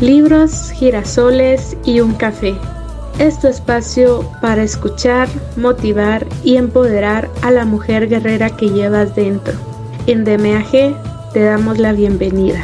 libros, girasoles y un café. Es tu espacio para escuchar, motivar y empoderar a la mujer guerrera que llevas dentro. En DMAG te damos la bienvenida.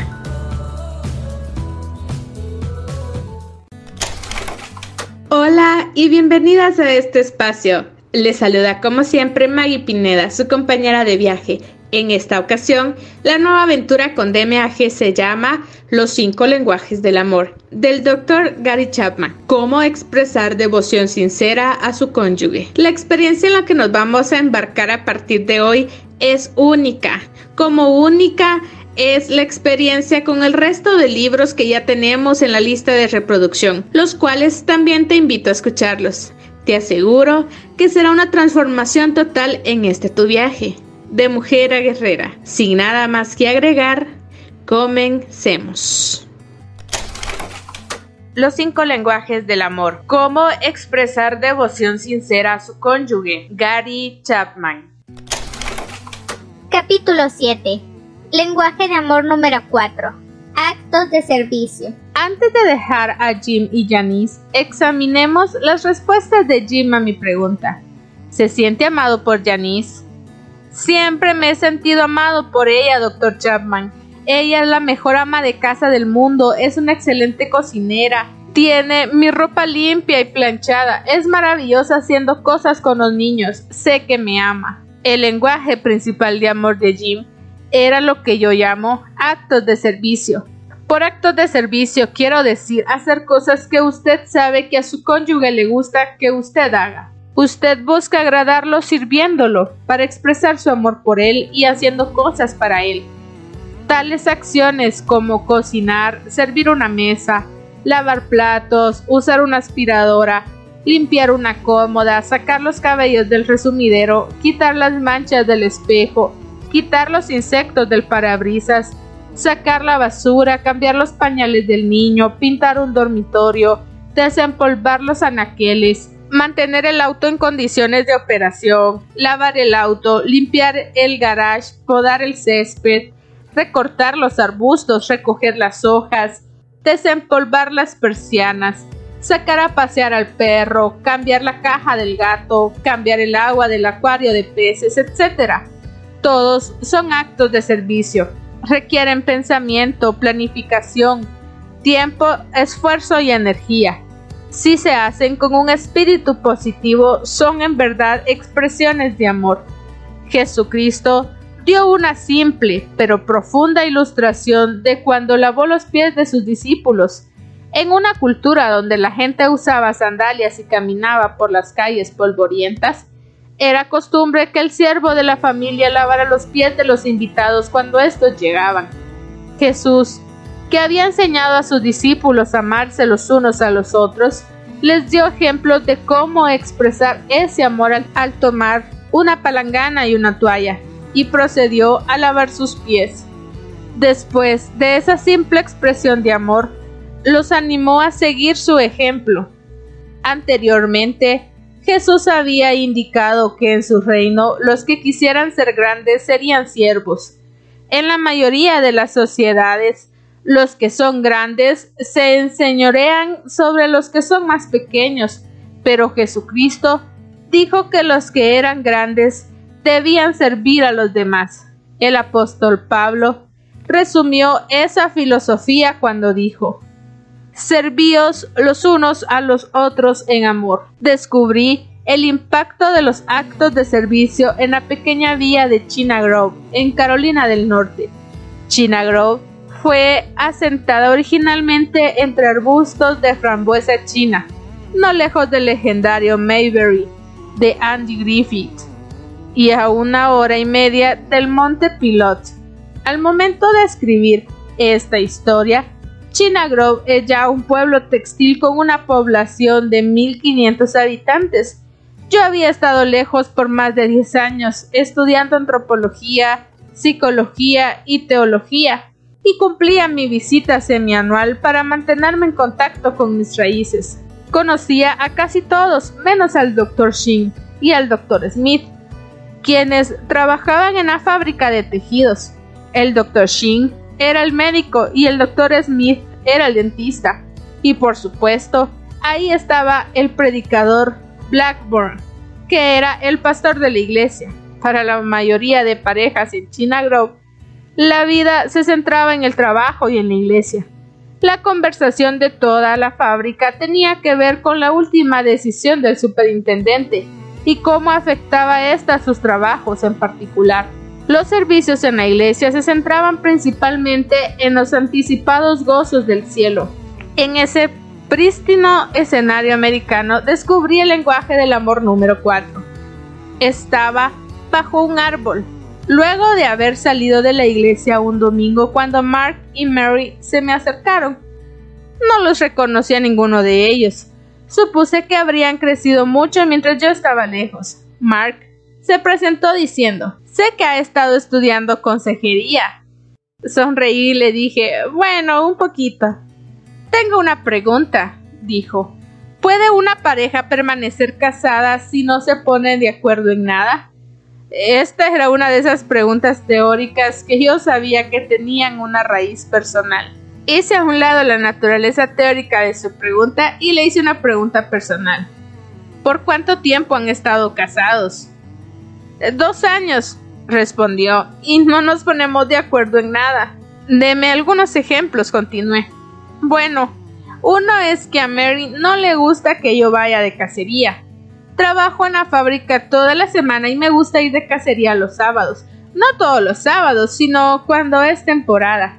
Hola y bienvenidas a este espacio. Les saluda como siempre Maggie Pineda, su compañera de viaje en esta ocasión, la nueva aventura con DMAG se llama Los cinco lenguajes del amor, del Dr. Gary Chapman. Cómo expresar devoción sincera a su cónyuge. La experiencia en la que nos vamos a embarcar a partir de hoy es única. Como única es la experiencia con el resto de libros que ya tenemos en la lista de reproducción, los cuales también te invito a escucharlos. Te aseguro que será una transformación total en este tu viaje de mujer a guerrera. Sin nada más que agregar, comencemos. Los cinco lenguajes del amor. Cómo expresar devoción sincera a su cónyuge. Gary Chapman. Capítulo 7. Lenguaje de amor número 4. Actos de servicio. Antes de dejar a Jim y Janice, examinemos las respuestas de Jim a mi pregunta. ¿Se siente amado por Janice? Siempre me he sentido amado por ella, doctor Chapman. Ella es la mejor ama de casa del mundo, es una excelente cocinera, tiene mi ropa limpia y planchada, es maravillosa haciendo cosas con los niños, sé que me ama. El lenguaje principal de amor de Jim era lo que yo llamo actos de servicio. Por actos de servicio quiero decir hacer cosas que usted sabe que a su cónyuge le gusta que usted haga. Usted busca agradarlo sirviéndolo, para expresar su amor por él y haciendo cosas para él. Tales acciones como cocinar, servir una mesa, lavar platos, usar una aspiradora, limpiar una cómoda, sacar los cabellos del resumidero, quitar las manchas del espejo, quitar los insectos del parabrisas, sacar la basura, cambiar los pañales del niño, pintar un dormitorio, desempolvar los anaqueles, mantener el auto en condiciones de operación, lavar el auto, limpiar el garage, podar el césped, recortar los arbustos, recoger las hojas, desempolvar las persianas, sacar a pasear al perro, cambiar la caja del gato, cambiar el agua del acuario de peces, etc. Todos son actos de servicio. Requieren pensamiento, planificación, tiempo, esfuerzo y energía si se hacen con un espíritu positivo, son en verdad expresiones de amor. Jesucristo dio una simple pero profunda ilustración de cuando lavó los pies de sus discípulos. En una cultura donde la gente usaba sandalias y caminaba por las calles polvorientas, era costumbre que el siervo de la familia lavara los pies de los invitados cuando estos llegaban. Jesús que había enseñado a sus discípulos a amarse los unos a los otros, les dio ejemplos de cómo expresar ese amor al, tomar una palangana y una toalla, y procedió a lavar sus pies. Después de esa simple expresión de amor, los animó a seguir su ejemplo. Anteriormente, Jesús había indicado que en su reino los que quisieran ser grandes serían siervos. En la mayoría de las sociedades, los que son grandes se enseñorean sobre los que son más pequeños, pero Jesucristo dijo que los que eran grandes debían servir a los demás. El apóstol Pablo resumió esa filosofía cuando dijo, Servíos los unos a los otros en amor. Descubrí el impacto de los actos de servicio en la pequeña vía de China Grove, en Carolina del Norte. China Grove fue asentada originalmente entre arbustos de frambuesa china, no lejos del legendario Mayberry de Andy Griffith, y a una hora y media del Monte Pilot. Al momento de escribir esta historia, China Grove es ya un pueblo textil con una población de 1500 habitantes. Yo había estado lejos por más de 10 años estudiando antropología, psicología y teología y cumplía mi visita semianual para mantenerme en contacto con mis raíces. Conocía a casi todos, menos al Dr. Shin y al Dr. Smith, quienes trabajaban en la fábrica de tejidos. El Dr. Shin era el médico y el Dr. Smith era el dentista. Y por supuesto, ahí estaba el predicador Blackburn, que era el pastor de la iglesia. Para la mayoría de parejas en China Grove, la vida se centraba en el trabajo y en la iglesia. La conversación de toda la fábrica tenía que ver con la última decisión del superintendente y cómo afectaba esta a sus trabajos en particular. Los servicios en la iglesia se centraban principalmente en los anticipados gozos del cielo. En ese prístino escenario americano descubrí el lenguaje del amor número 4. Estaba bajo un árbol, luego de haber salido de la iglesia un domingo cuando Mark y Mary se me acercaron. No los reconocí a ninguno de ellos. Supuse que habrían crecido mucho mientras yo estaba lejos. Mark se presentó diciendo, sé que ha estado estudiando consejería. Sonreí y le dije, bueno, un poquito. Tengo una pregunta, dijo. ¿Puede una pareja permanecer casada si no se ponen de acuerdo en nada? Esta era una de esas preguntas teóricas que yo sabía que tenían una raíz personal. Hice a un lado la naturaleza teórica de su pregunta y le hice una pregunta personal. ¿Por cuánto tiempo han estado casados? Dos años, respondió, y no nos ponemos de acuerdo en nada. Deme algunos ejemplos, continué. Bueno, uno es que a Mary no le gusta que yo vaya de cacería. Trabajo en la fábrica toda la semana y me gusta ir de cacería los sábados. No todos los sábados, sino cuando es temporada.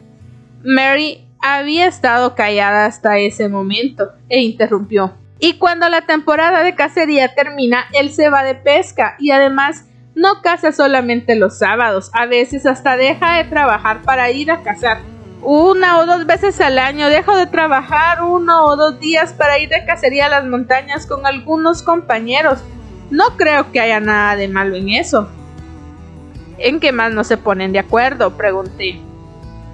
Mary había estado callada hasta ese momento e interrumpió. Y cuando la temporada de cacería termina, él se va de pesca y además no caza solamente los sábados, a veces hasta deja de trabajar para ir a cazar. Una o dos veces al año dejo de trabajar uno o dos días para ir de cacería a las montañas con algunos compañeros. No creo que haya nada de malo en eso. ¿En qué más no se ponen de acuerdo? pregunté.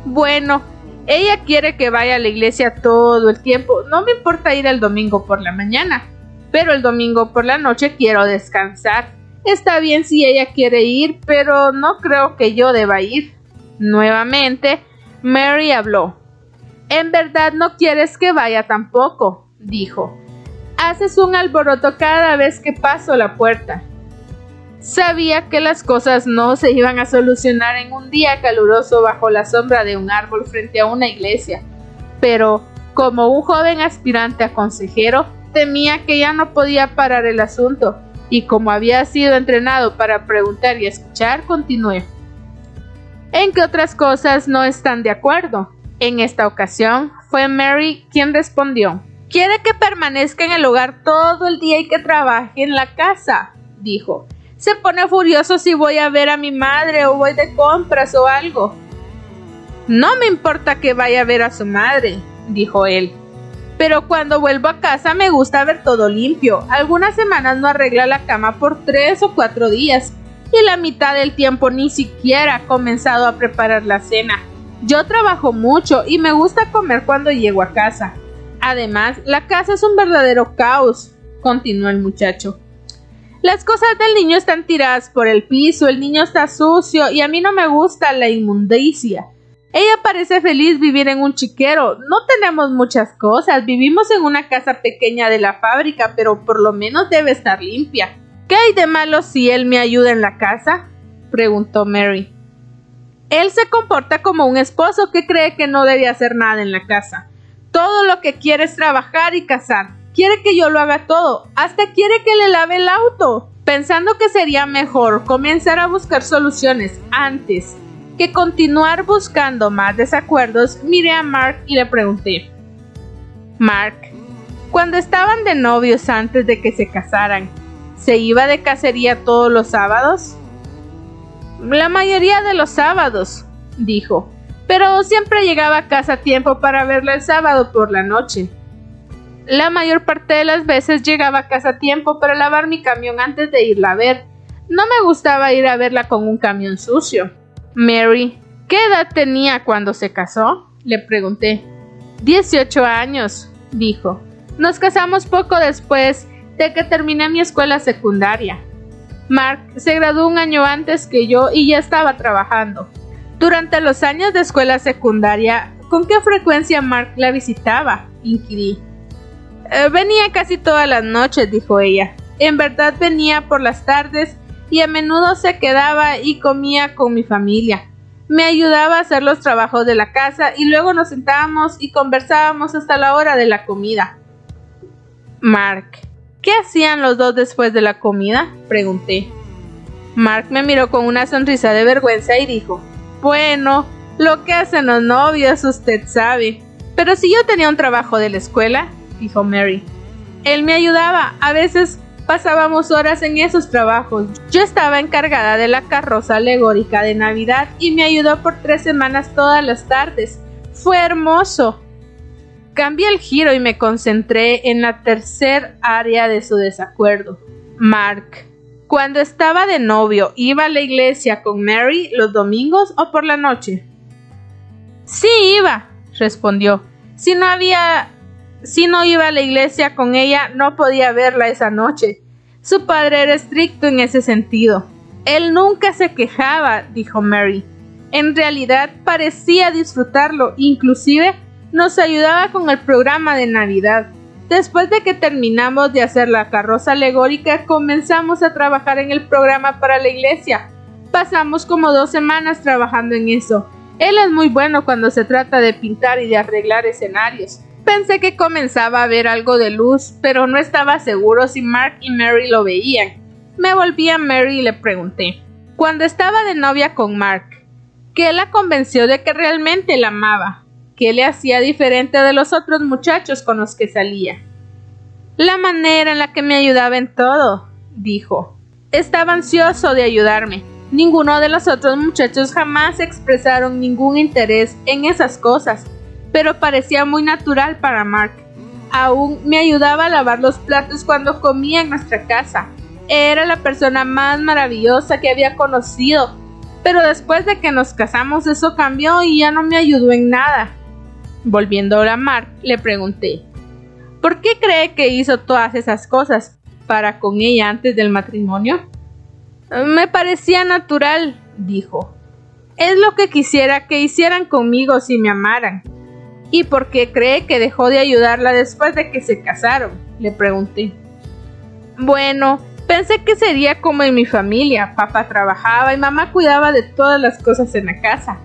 Bueno, ella quiere que vaya a la iglesia todo el tiempo. No me importa ir el domingo por la mañana, pero el domingo por la noche quiero descansar. Está bien si ella quiere ir, pero no creo que yo deba ir. Nuevamente, Mary habló. En verdad no quieres que vaya tampoco, dijo. Haces un alboroto cada vez que paso la puerta. Sabía que las cosas no se iban a solucionar en un día caluroso bajo la sombra de un árbol frente a una iglesia, pero como un joven aspirante a consejero, temía que ya no podía parar el asunto, y como había sido entrenado para preguntar y escuchar, continué. ¿En qué otras cosas no están de acuerdo? En esta ocasión fue Mary quien respondió. Quiere que permanezca en el hogar todo el día y que trabaje en la casa, dijo. Se pone furioso si voy a ver a mi madre o voy de compras o algo. No me importa que vaya a ver a su madre, dijo él. Pero cuando vuelvo a casa me gusta ver todo limpio. Algunas semanas no arregla la cama por tres o cuatro días y la mitad del tiempo ni siquiera ha comenzado a preparar la cena. Yo trabajo mucho y me gusta comer cuando llego a casa. Además, la casa es un verdadero caos, continuó el muchacho. Las cosas del niño están tiradas por el piso, el niño está sucio y a mí no me gusta la inmundicia. Ella parece feliz vivir en un chiquero. No tenemos muchas cosas. Vivimos en una casa pequeña de la fábrica, pero por lo menos debe estar limpia. ¿Qué hay de malo si él me ayuda en la casa? preguntó Mary. Él se comporta como un esposo que cree que no debe hacer nada en la casa. Todo lo que quiere es trabajar y cazar. Quiere que yo lo haga todo. Hasta quiere que le lave el auto. Pensando que sería mejor comenzar a buscar soluciones antes que continuar buscando más desacuerdos, miré a Mark y le pregunté. Mark, cuando estaban de novios antes de que se casaran, ¿Se iba de cacería todos los sábados? La mayoría de los sábados, dijo, pero siempre llegaba a casa a tiempo para verla el sábado por la noche. La mayor parte de las veces llegaba a casa a tiempo para lavar mi camión antes de irla a ver. No me gustaba ir a verla con un camión sucio. Mary, ¿qué edad tenía cuando se casó? Le pregunté. Dieciocho años, dijo. Nos casamos poco después de que terminé mi escuela secundaria. Mark se graduó un año antes que yo y ya estaba trabajando. Durante los años de escuela secundaria ¿con qué frecuencia Mark la visitaba? inquirí. Eh, venía casi todas las noches, dijo ella. En verdad venía por las tardes y a menudo se quedaba y comía con mi familia. Me ayudaba a hacer los trabajos de la casa y luego nos sentábamos y conversábamos hasta la hora de la comida. Mark, ¿qué hacían los dos después de la comida? pregunté. Mark me miró con una sonrisa de vergüenza y dijo, Bueno, lo que hacen los novios usted sabe. Pero si yo tenía un trabajo de la escuela, dijo Mary. Él me ayudaba, a veces pasábamos horas en esos trabajos. Yo estaba encargada de la carroza alegórica de Navidad y me ayudó por tres semanas todas las tardes. Fue hermoso. Cambié el giro y me concentré en la tercer área de su desacuerdo. Mark. Cuando estaba de novio, ¿iba a la iglesia con Mary los domingos o por la noche? Sí, iba, respondió. Si no había si no iba a la iglesia con ella, no podía verla esa noche. Su padre era estricto en ese sentido. Él nunca se quejaba, dijo Mary. En realidad parecía disfrutarlo, inclusive nos ayudaba con el programa de Navidad. Después de que terminamos de hacer la carroza alegórica, comenzamos a trabajar en el programa para la iglesia. Pasamos como dos semanas trabajando en eso. Él es muy bueno cuando se trata de pintar y de arreglar escenarios. Pensé que comenzaba a ver algo de luz, pero no estaba seguro si Mark y Mary lo veían. Me volví a Mary y le pregunté, cuando estaba de novia con Mark, ¿qué la convenció de que realmente la amaba? ¿Qué le hacía diferente de los otros muchachos con los que salía? La manera en la que me ayudaba en todo, dijo. Estaba ansioso de ayudarme. Ninguno de los otros muchachos jamás expresaron ningún interés en esas cosas pero parecía muy natural para Mark. Aún me ayudaba a lavar los platos cuando comía en nuestra casa. Era la persona más maravillosa que había conocido, pero después de que nos casamos eso cambió y ya no me ayudó en nada. Volviendo a Mark, le pregunté, ¿por qué cree que hizo todas esas cosas para con ella antes del matrimonio? Me parecía natural, dijo. Es lo que quisiera que hicieran conmigo si me amaran. ¿Y por qué cree que dejó de ayudarla después de que se casaron? le pregunté. Bueno, pensé que sería como en mi familia. Papá trabajaba y mamá cuidaba de todas las cosas en la casa.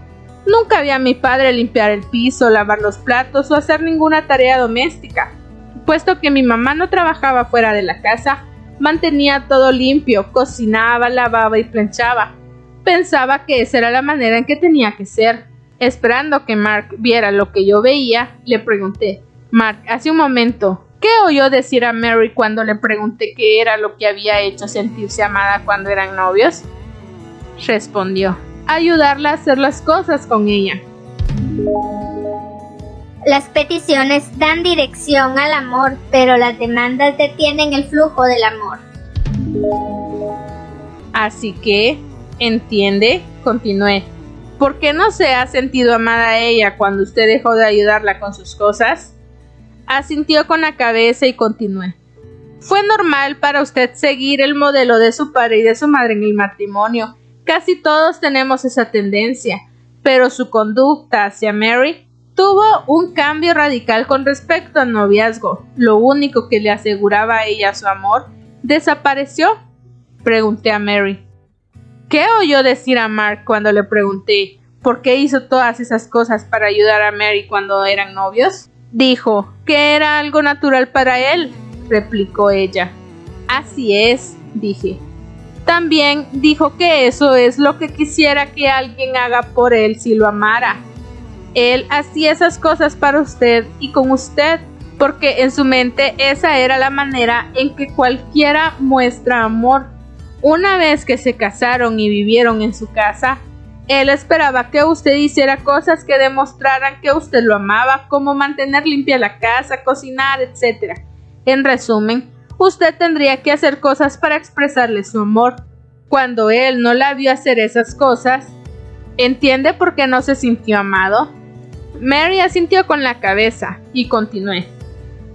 Nunca vi a mi padre limpiar el piso, lavar los platos o hacer ninguna tarea doméstica. Puesto que mi mamá no trabajaba fuera de la casa, mantenía todo limpio, cocinaba, lavaba y planchaba. Pensaba que esa era la manera en que tenía que ser. Esperando que Mark viera lo que yo veía, le pregunté, Mark, hace un momento, ¿qué oyó decir a Mary cuando le pregunté qué era lo que había hecho sentirse amada cuando eran novios? Respondió, ayudarla a hacer las cosas con ella. Las peticiones dan dirección al amor, pero las demandas detienen el flujo del amor. Así que, ¿entiende? Continué. ¿Por qué no se ha sentido amada a ella cuando usted dejó de ayudarla con sus cosas? Asintió con la cabeza y continué. Fue normal para usted seguir el modelo de su padre y de su madre en el matrimonio. Casi todos tenemos esa tendencia, pero su conducta hacia Mary tuvo un cambio radical con respecto al noviazgo. Lo único que le aseguraba a ella su amor desapareció. Pregunté a Mary. ¿Qué oyó decir a Mark cuando le pregunté por qué hizo todas esas cosas para ayudar a Mary cuando eran novios? Dijo que era algo natural para él, replicó ella. Así es, dije. También dijo que eso es lo que quisiera que alguien haga por él si lo amara. Él hacía esas cosas para usted y con usted, porque en su mente esa era la manera en que cualquiera muestra amor una vez que se casaron y vivieron en su casa, él esperaba que usted hiciera cosas que demostraran que usted lo amaba, como mantener limpia la casa, cocinar, etc. En resumen, usted tendría que hacer cosas para expresarle su amor. Cuando él no la vio hacer esas cosas, ¿entiende por qué no se sintió amado? Mary asintió con la cabeza y continué.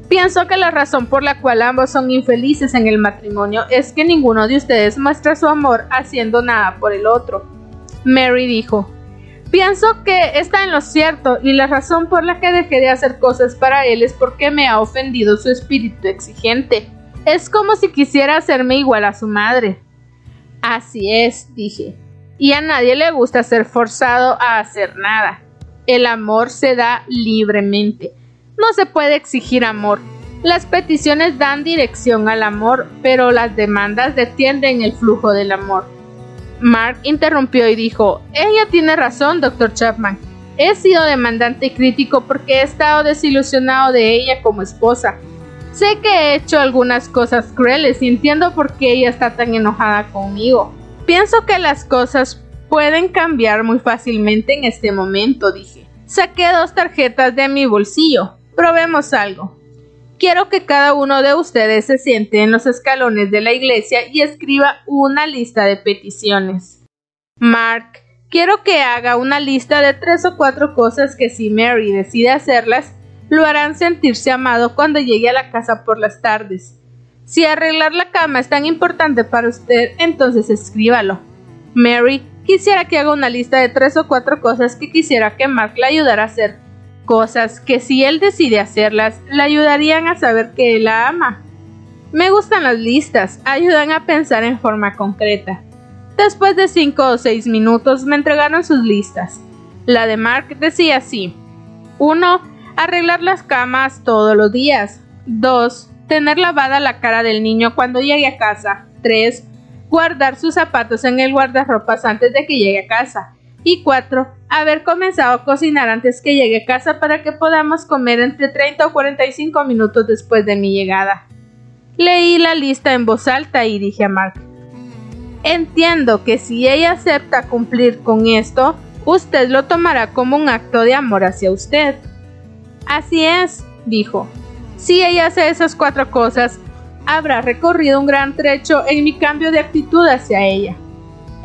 Pienso que la razón por la cual ambos son infelices en el matrimonio es que ninguno de ustedes muestra su amor haciendo nada por el otro. Mary dijo, Pienso que está en lo cierto y la razón por la que dejé de hacer cosas para él es porque me ha ofendido su espíritu exigente. Es como si quisiera hacerme igual a su madre. Así es, dije. Y a nadie le gusta ser forzado a hacer nada. El amor se da libremente. No se puede exigir amor. Las peticiones dan dirección al amor, pero las demandas detienden el flujo del amor. Mark interrumpió y dijo, ella tiene razón, Dr. Chapman. He sido demandante y crítico porque he estado desilusionado de ella como esposa. Sé que he hecho algunas cosas crueles y entiendo por qué ella está tan enojada conmigo. Pienso que las cosas pueden cambiar muy fácilmente en este momento, dije. Saqué dos tarjetas de mi bolsillo. Probemos algo. Quiero que cada uno de ustedes se siente en los escalones de la iglesia y escriba una lista de peticiones. Mark, quiero que haga una lista de tres o cuatro cosas que si Mary decide hacerlas, lo harán sentirse amado cuando llegue a la casa por las tardes. Si arreglar la cama es tan importante para usted, entonces escríbalo. Mary, quisiera que haga una lista de tres o cuatro cosas que quisiera que Mark le ayudara a hacer cosas que si él decide hacerlas, le ayudarían a saber que él la ama. Me gustan las listas, ayudan a pensar en forma concreta. Después de cinco o seis minutos me entregaron sus listas. La de Mark decía así. 1. Arreglar las camas todos los días. 2. Tener lavada la cara del niño cuando llegue a casa. 3. Guardar sus zapatos en el guardarropas antes de que llegue a casa. Y 4. Haber comenzado a cocinar antes que llegue a casa para que podamos comer entre 30 o 45 minutos después de mi llegada. Leí la lista en voz alta y dije a Mark, Entiendo que si ella acepta cumplir con esto, usted lo tomará como un acto de amor hacia usted. Así es, dijo. Si ella hace esas cuatro cosas, habrá recorrido un gran trecho en mi cambio de actitud hacia ella.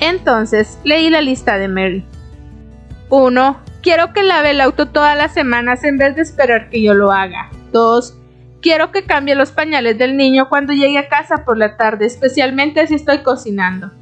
Entonces leí la lista de Mary. 1. Quiero que lave el auto todas las semanas en vez de esperar que yo lo haga. 2. Quiero que cambie los pañales del niño cuando llegue a casa por la tarde, especialmente si estoy cocinando.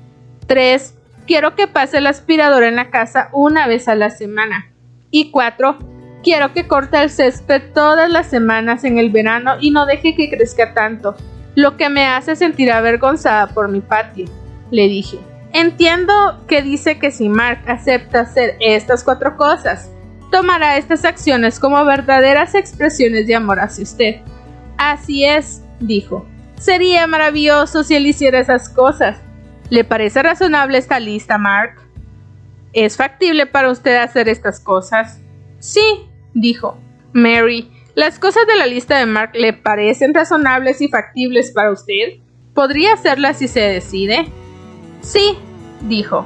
3. Quiero que pase el aspirador en la casa una vez a la semana. Y 4. Quiero que corte el césped todas las semanas en el verano y no deje que crezca tanto, lo que me hace sentir avergonzada por mi patio, le dije. Entiendo que dice que si Mark acepta hacer estas cuatro cosas, tomará estas acciones como verdaderas expresiones de amor hacia usted. Así es, dijo. Sería maravilloso si él hiciera esas cosas. ¿Le parece razonable esta lista, Mark? ¿Es factible para usted hacer estas cosas? Sí, dijo. Mary, ¿las cosas de la lista de Mark le parecen razonables y factibles para usted? ¿Podría hacerlas si se decide? Sí, dijo.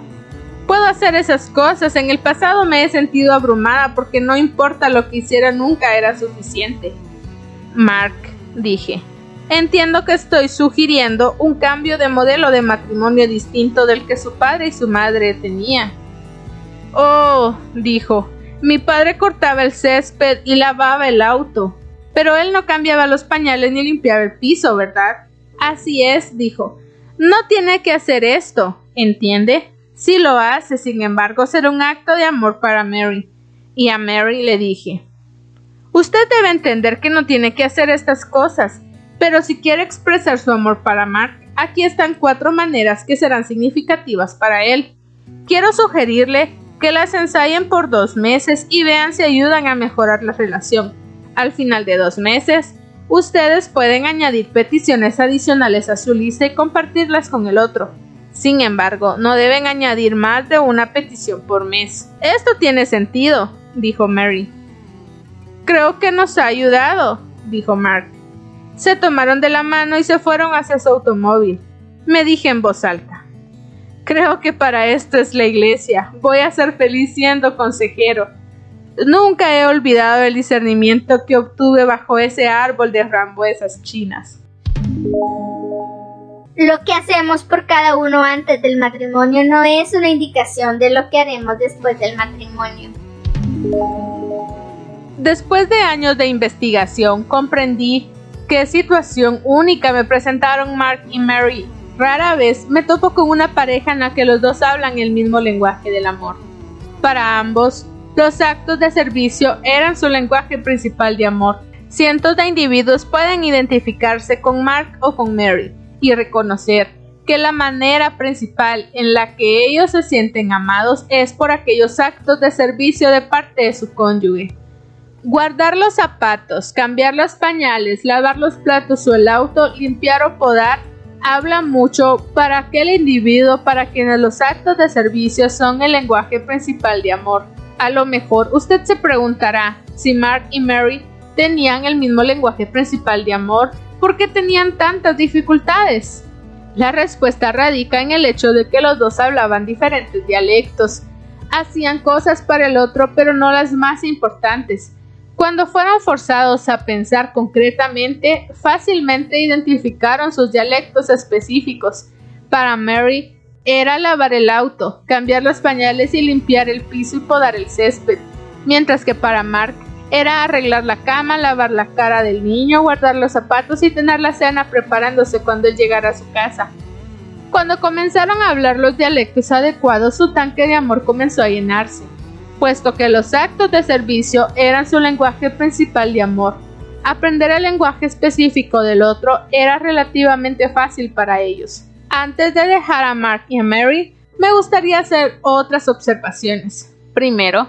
Puedo hacer esas cosas. En el pasado me he sentido abrumada porque no importa lo que hiciera nunca era suficiente. Mark, dije. Entiendo que estoy sugiriendo un cambio de modelo de matrimonio distinto del que su padre y su madre tenían. Oh, dijo, mi padre cortaba el césped y lavaba el auto, pero él no cambiaba los pañales ni limpiaba el piso, ¿verdad? Así es, dijo. No tiene que hacer esto, ¿entiende? Si lo hace, sin embargo, será un acto de amor para Mary. Y a Mary le dije, Usted debe entender que no tiene que hacer estas cosas, pero si quiere expresar su amor para Mark, aquí están cuatro maneras que serán significativas para él. Quiero sugerirle que las ensayen por dos meses y vean si ayudan a mejorar la relación. Al final de dos meses, Ustedes pueden añadir peticiones adicionales a su lista y compartirlas con el otro. Sin embargo, no deben añadir más de una petición por mes. Esto tiene sentido, dijo Mary. Creo que nos ha ayudado, dijo Mark. Se tomaron de la mano y se fueron hacia su automóvil. Me dije en voz alta. Creo que para esto es la iglesia. Voy a ser feliz siendo consejero. Nunca he olvidado el discernimiento que obtuve bajo ese árbol de frambuesas chinas. Lo que hacemos por cada uno antes del matrimonio no es una indicación de lo que haremos después del matrimonio. Después de años de investigación, comprendí qué situación única me presentaron Mark y Mary. Rara vez me topo con una pareja en la que los dos hablan el mismo lenguaje del amor. Para ambos, los actos de servicio eran su lenguaje principal de amor. Cientos de individuos pueden identificarse con Mark o con Mary y reconocer que la manera principal en la que ellos se sienten amados es por aquellos actos de servicio de parte de su cónyuge. Guardar los zapatos, cambiar los pañales, lavar los platos o el auto, limpiar o podar, habla mucho para aquel individuo para quienes los actos de servicio son el lenguaje principal de amor. A lo mejor usted se preguntará si Mark y Mary tenían el mismo lenguaje principal de amor, ¿por qué tenían tantas dificultades? La respuesta radica en el hecho de que los dos hablaban diferentes dialectos, hacían cosas para el otro pero no las más importantes. Cuando fueron forzados a pensar concretamente, fácilmente identificaron sus dialectos específicos. Para Mary era lavar el auto, cambiar los pañales y limpiar el piso y podar el césped, mientras que para Mark era arreglar la cama, lavar la cara del niño, guardar los zapatos y tener la cena preparándose cuando él llegara a su casa. Cuando comenzaron a hablar los dialectos adecuados, su tanque de amor comenzó a llenarse, puesto que los actos de servicio eran su lenguaje principal de amor. Aprender el lenguaje específico del otro era relativamente fácil para ellos. Antes de dejar a Mark y a Mary, me gustaría hacer otras observaciones. Primero,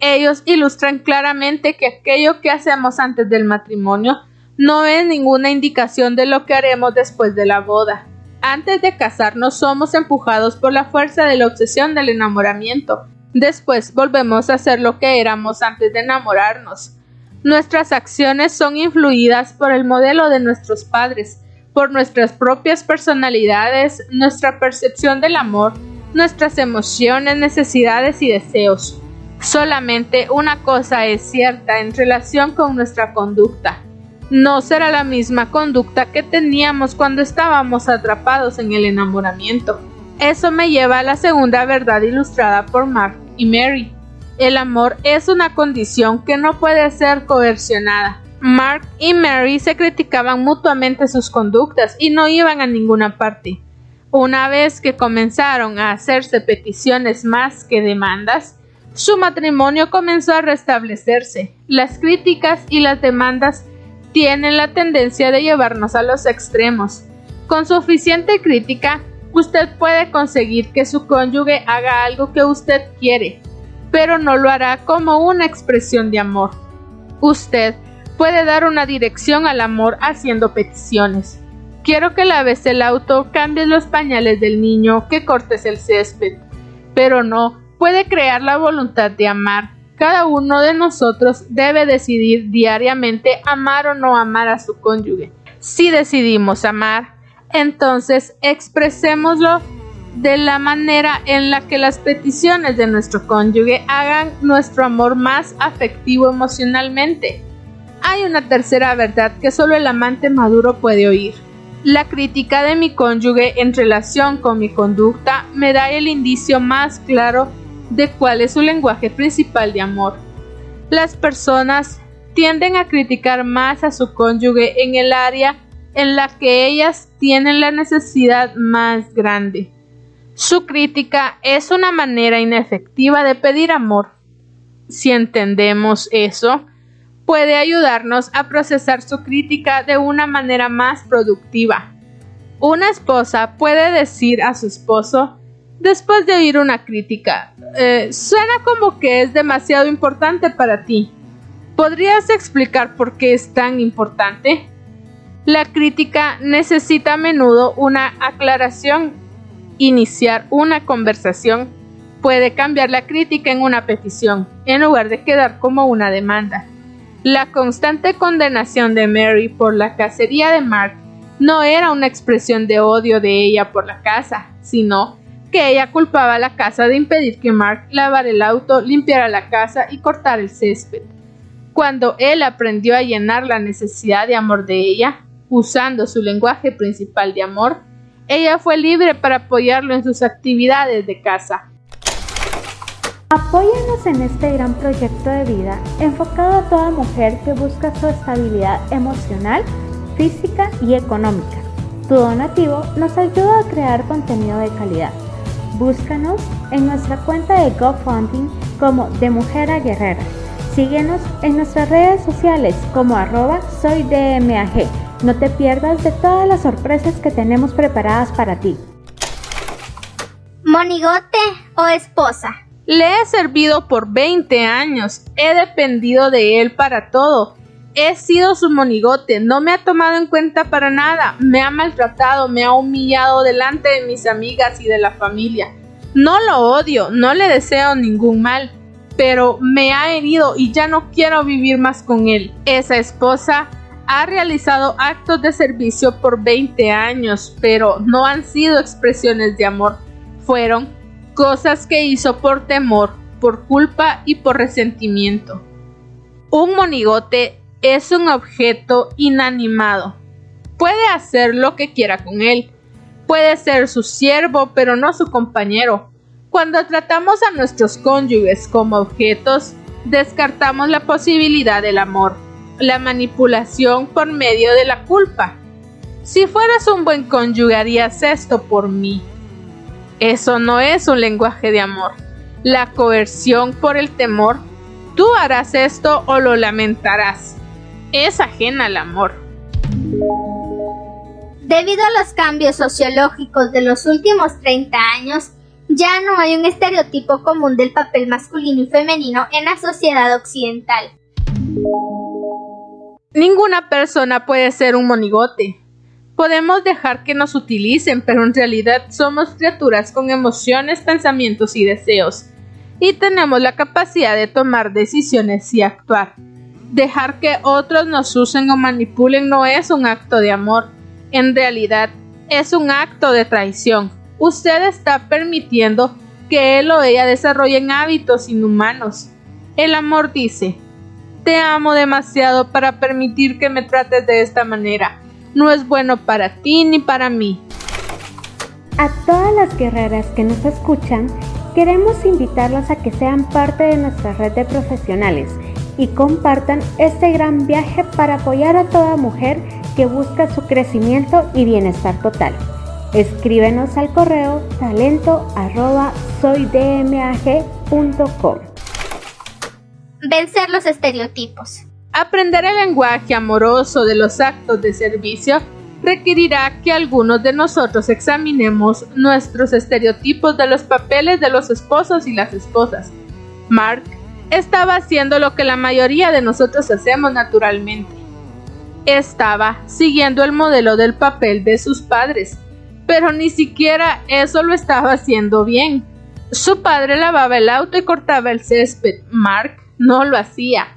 ellos ilustran claramente que aquello que hacemos antes del matrimonio no es ninguna indicación de lo que haremos después de la boda. Antes de casarnos somos empujados por la fuerza de la obsesión del enamoramiento. Después volvemos a ser lo que éramos antes de enamorarnos. Nuestras acciones son influidas por el modelo de nuestros padres, por nuestras propias personalidades, nuestra percepción del amor, nuestras emociones, necesidades y deseos. Solamente una cosa es cierta en relación con nuestra conducta. No será la misma conducta que teníamos cuando estábamos atrapados en el enamoramiento. Eso me lleva a la segunda verdad ilustrada por Mark y Mary. El amor es una condición que no puede ser coercionada. Mark y Mary se criticaban mutuamente sus conductas y no iban a ninguna parte. Una vez que comenzaron a hacerse peticiones más que demandas, su matrimonio comenzó a restablecerse. Las críticas y las demandas tienen la tendencia de llevarnos a los extremos. Con suficiente crítica, usted puede conseguir que su cónyuge haga algo que usted quiere, pero no lo hará como una expresión de amor. Usted puede dar una dirección al amor haciendo peticiones. Quiero que laves el auto, cambies los pañales del niño, que cortes el césped. Pero no, puede crear la voluntad de amar. Cada uno de nosotros debe decidir diariamente amar o no amar a su cónyuge. Si decidimos amar, entonces expresémoslo de la manera en la que las peticiones de nuestro cónyuge hagan nuestro amor más afectivo emocionalmente. Hay una tercera verdad que solo el amante maduro puede oír. La crítica de mi cónyuge en relación con mi conducta me da el indicio más claro de cuál es su lenguaje principal de amor. Las personas tienden a criticar más a su cónyuge en el área en la que ellas tienen la necesidad más grande. Su crítica es una manera inefectiva de pedir amor. Si entendemos eso, puede ayudarnos a procesar su crítica de una manera más productiva. Una esposa puede decir a su esposo, después de oír una crítica, eh, suena como que es demasiado importante para ti. ¿Podrías explicar por qué es tan importante? La crítica necesita a menudo una aclaración. Iniciar una conversación puede cambiar la crítica en una petición, en lugar de quedar como una demanda. La constante condenación de Mary por la cacería de Mark no era una expresión de odio de ella por la casa, sino que ella culpaba a la casa de impedir que Mark lavara el auto, limpiara la casa y cortara el césped. Cuando él aprendió a llenar la necesidad de amor de ella, usando su lenguaje principal de amor, ella fue libre para apoyarlo en sus actividades de casa. Apóyanos en este gran proyecto de vida enfocado a toda mujer que busca su estabilidad emocional, física y económica. Tu donativo nos ayuda a crear contenido de calidad. Búscanos en nuestra cuenta de GoFundMe como De Mujer a Guerrera. Síguenos en nuestras redes sociales como arroba soy DMAG. No te pierdas de todas las sorpresas que tenemos preparadas para ti. ¿Monigote o esposa? Le he servido por 20 años, he dependido de él para todo. He sido su monigote, no me ha tomado en cuenta para nada, me ha maltratado, me ha humillado delante de mis amigas y de la familia. No lo odio, no le deseo ningún mal, pero me ha herido y ya no quiero vivir más con él. Esa esposa ha realizado actos de servicio por 20 años, pero no han sido expresiones de amor, fueron cosas que hizo por temor, por culpa y por resentimiento. Un monigote es un objeto inanimado. Puede hacer lo que quiera con él. Puede ser su siervo, pero no su compañero. Cuando tratamos a nuestros cónyuges como objetos, descartamos la posibilidad del amor, la manipulación por medio de la culpa. Si fueras un buen cónyuge harías esto por mí. Eso no es un lenguaje de amor. La coerción por el temor. Tú harás esto o lo lamentarás es ajena al amor. Debido a los cambios sociológicos de los últimos 30 años, ya no hay un estereotipo común del papel masculino y femenino en la sociedad occidental. Ninguna persona puede ser un monigote. Podemos dejar que nos utilicen, pero en realidad somos criaturas con emociones, pensamientos y deseos, y tenemos la capacidad de tomar decisiones y actuar. Dejar que otros nos usen o manipulen no es un acto de amor, en realidad es un acto de traición. Usted está permitiendo que él o ella desarrollen hábitos inhumanos. El amor dice, te amo demasiado para permitir que me trates de esta manera. No es bueno para ti ni para mí. A todas las guerreras que nos escuchan, queremos invitarlas a que sean parte de nuestra red de profesionales y compartan este gran viaje para apoyar a toda mujer que busca su crecimiento y bienestar total. Escríbenos al correo talento Vencer los estereotipos. Aprender el lenguaje amoroso de los actos de servicio requerirá que algunos de nosotros examinemos nuestros estereotipos de los papeles de los esposos y las esposas. Mark estaba haciendo lo que la mayoría de nosotros hacemos naturalmente. Estaba siguiendo el modelo del papel de sus padres, pero ni siquiera eso lo estaba haciendo bien. Su padre lavaba el auto y cortaba el césped. Mark no lo hacía.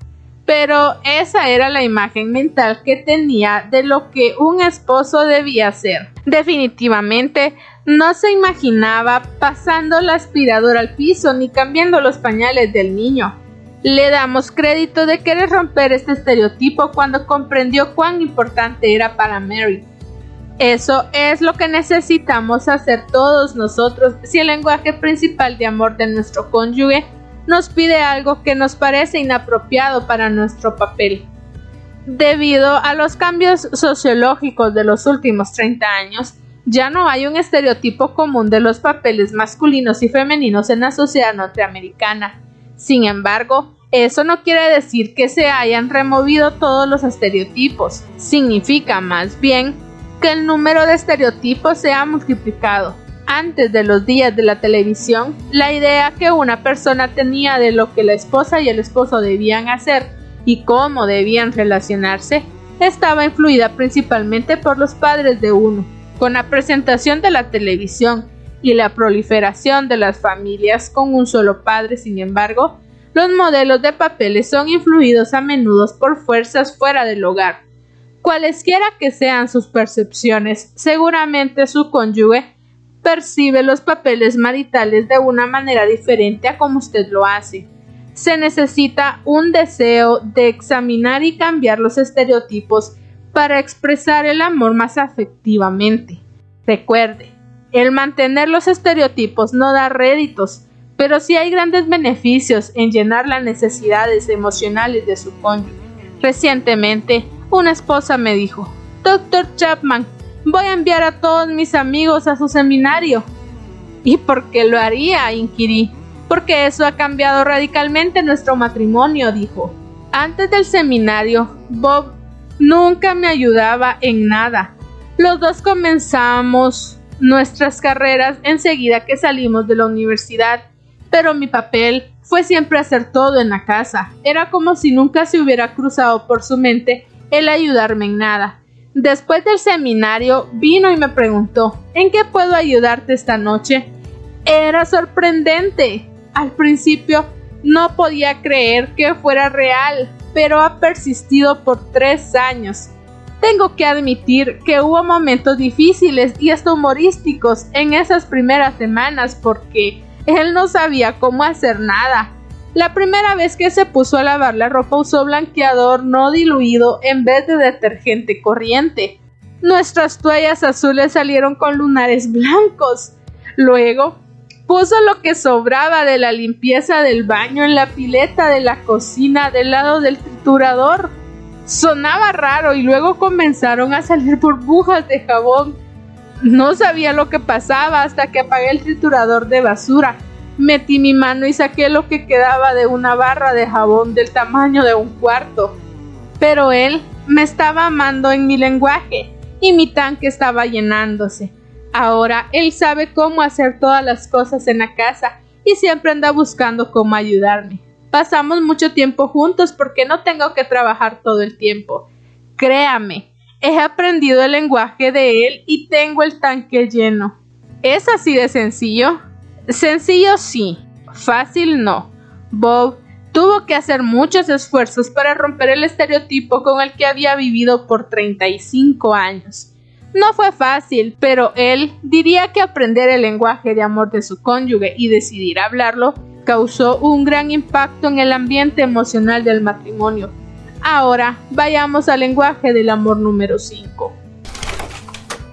Pero esa era la imagen mental que tenía de lo que un esposo debía hacer. Definitivamente no se imaginaba pasando la aspiradora al piso ni cambiando los pañales del niño. Le damos crédito de querer romper este estereotipo cuando comprendió cuán importante era para Mary. Eso es lo que necesitamos hacer todos nosotros si el lenguaje principal de amor de nuestro cónyuge nos pide algo que nos parece inapropiado para nuestro papel. Debido a los cambios sociológicos de los últimos 30 años, ya no hay un estereotipo común de los papeles masculinos y femeninos en la sociedad norteamericana. Sin embargo, eso no quiere decir que se hayan removido todos los estereotipos, significa más bien que el número de estereotipos se ha multiplicado. Antes de los días de la televisión, la idea que una persona tenía de lo que la esposa y el esposo debían hacer y cómo debían relacionarse estaba influida principalmente por los padres de uno. Con la presentación de la televisión y la proliferación de las familias con un solo padre, sin embargo, los modelos de papeles son influidos a menudo por fuerzas fuera del hogar. Cualesquiera que sean sus percepciones, seguramente su cónyuge percibe los papeles maritales de una manera diferente a como usted lo hace. Se necesita un deseo de examinar y cambiar los estereotipos para expresar el amor más afectivamente. Recuerde, el mantener los estereotipos no da réditos, pero sí hay grandes beneficios en llenar las necesidades emocionales de su cónyuge. Recientemente, una esposa me dijo, Doctor Chapman, voy a enviar a todos mis amigos a su seminario. ¿Y por qué lo haría? inquirí. porque eso ha cambiado radicalmente nuestro matrimonio, dijo. Antes del seminario, Bob nunca me ayudaba en nada. Los dos comenzamos nuestras carreras enseguida que salimos de la universidad, pero mi papel fue siempre hacer todo en la casa. Era como si nunca se hubiera cruzado por su mente el ayudarme en nada. Después del seminario vino y me preguntó ¿En qué puedo ayudarte esta noche? Era sorprendente. Al principio no podía creer que fuera real, pero ha persistido por tres años. Tengo que admitir que hubo momentos difíciles y hasta humorísticos en esas primeras semanas porque él no sabía cómo hacer nada. La primera vez que se puso a lavar la ropa usó blanqueador no diluido en vez de detergente corriente. Nuestras toallas azules salieron con lunares blancos. Luego puso lo que sobraba de la limpieza del baño en la pileta de la cocina del lado del triturador. Sonaba raro y luego comenzaron a salir burbujas de jabón. No sabía lo que pasaba hasta que apagué el triturador de basura. Metí mi mano y saqué lo que quedaba de una barra de jabón del tamaño de un cuarto. Pero él me estaba amando en mi lenguaje y mi tanque estaba llenándose. Ahora él sabe cómo hacer todas las cosas en la casa y siempre anda buscando cómo ayudarme. Pasamos mucho tiempo juntos porque no tengo que trabajar todo el tiempo. Créame, he aprendido el lenguaje de él y tengo el tanque lleno. ¿Es así de sencillo? Sencillo sí, fácil no. Bob tuvo que hacer muchos esfuerzos para romper el estereotipo con el que había vivido por 35 años. No fue fácil, pero él diría que aprender el lenguaje de amor de su cónyuge y decidir hablarlo causó un gran impacto en el ambiente emocional del matrimonio. Ahora vayamos al lenguaje del amor número 5.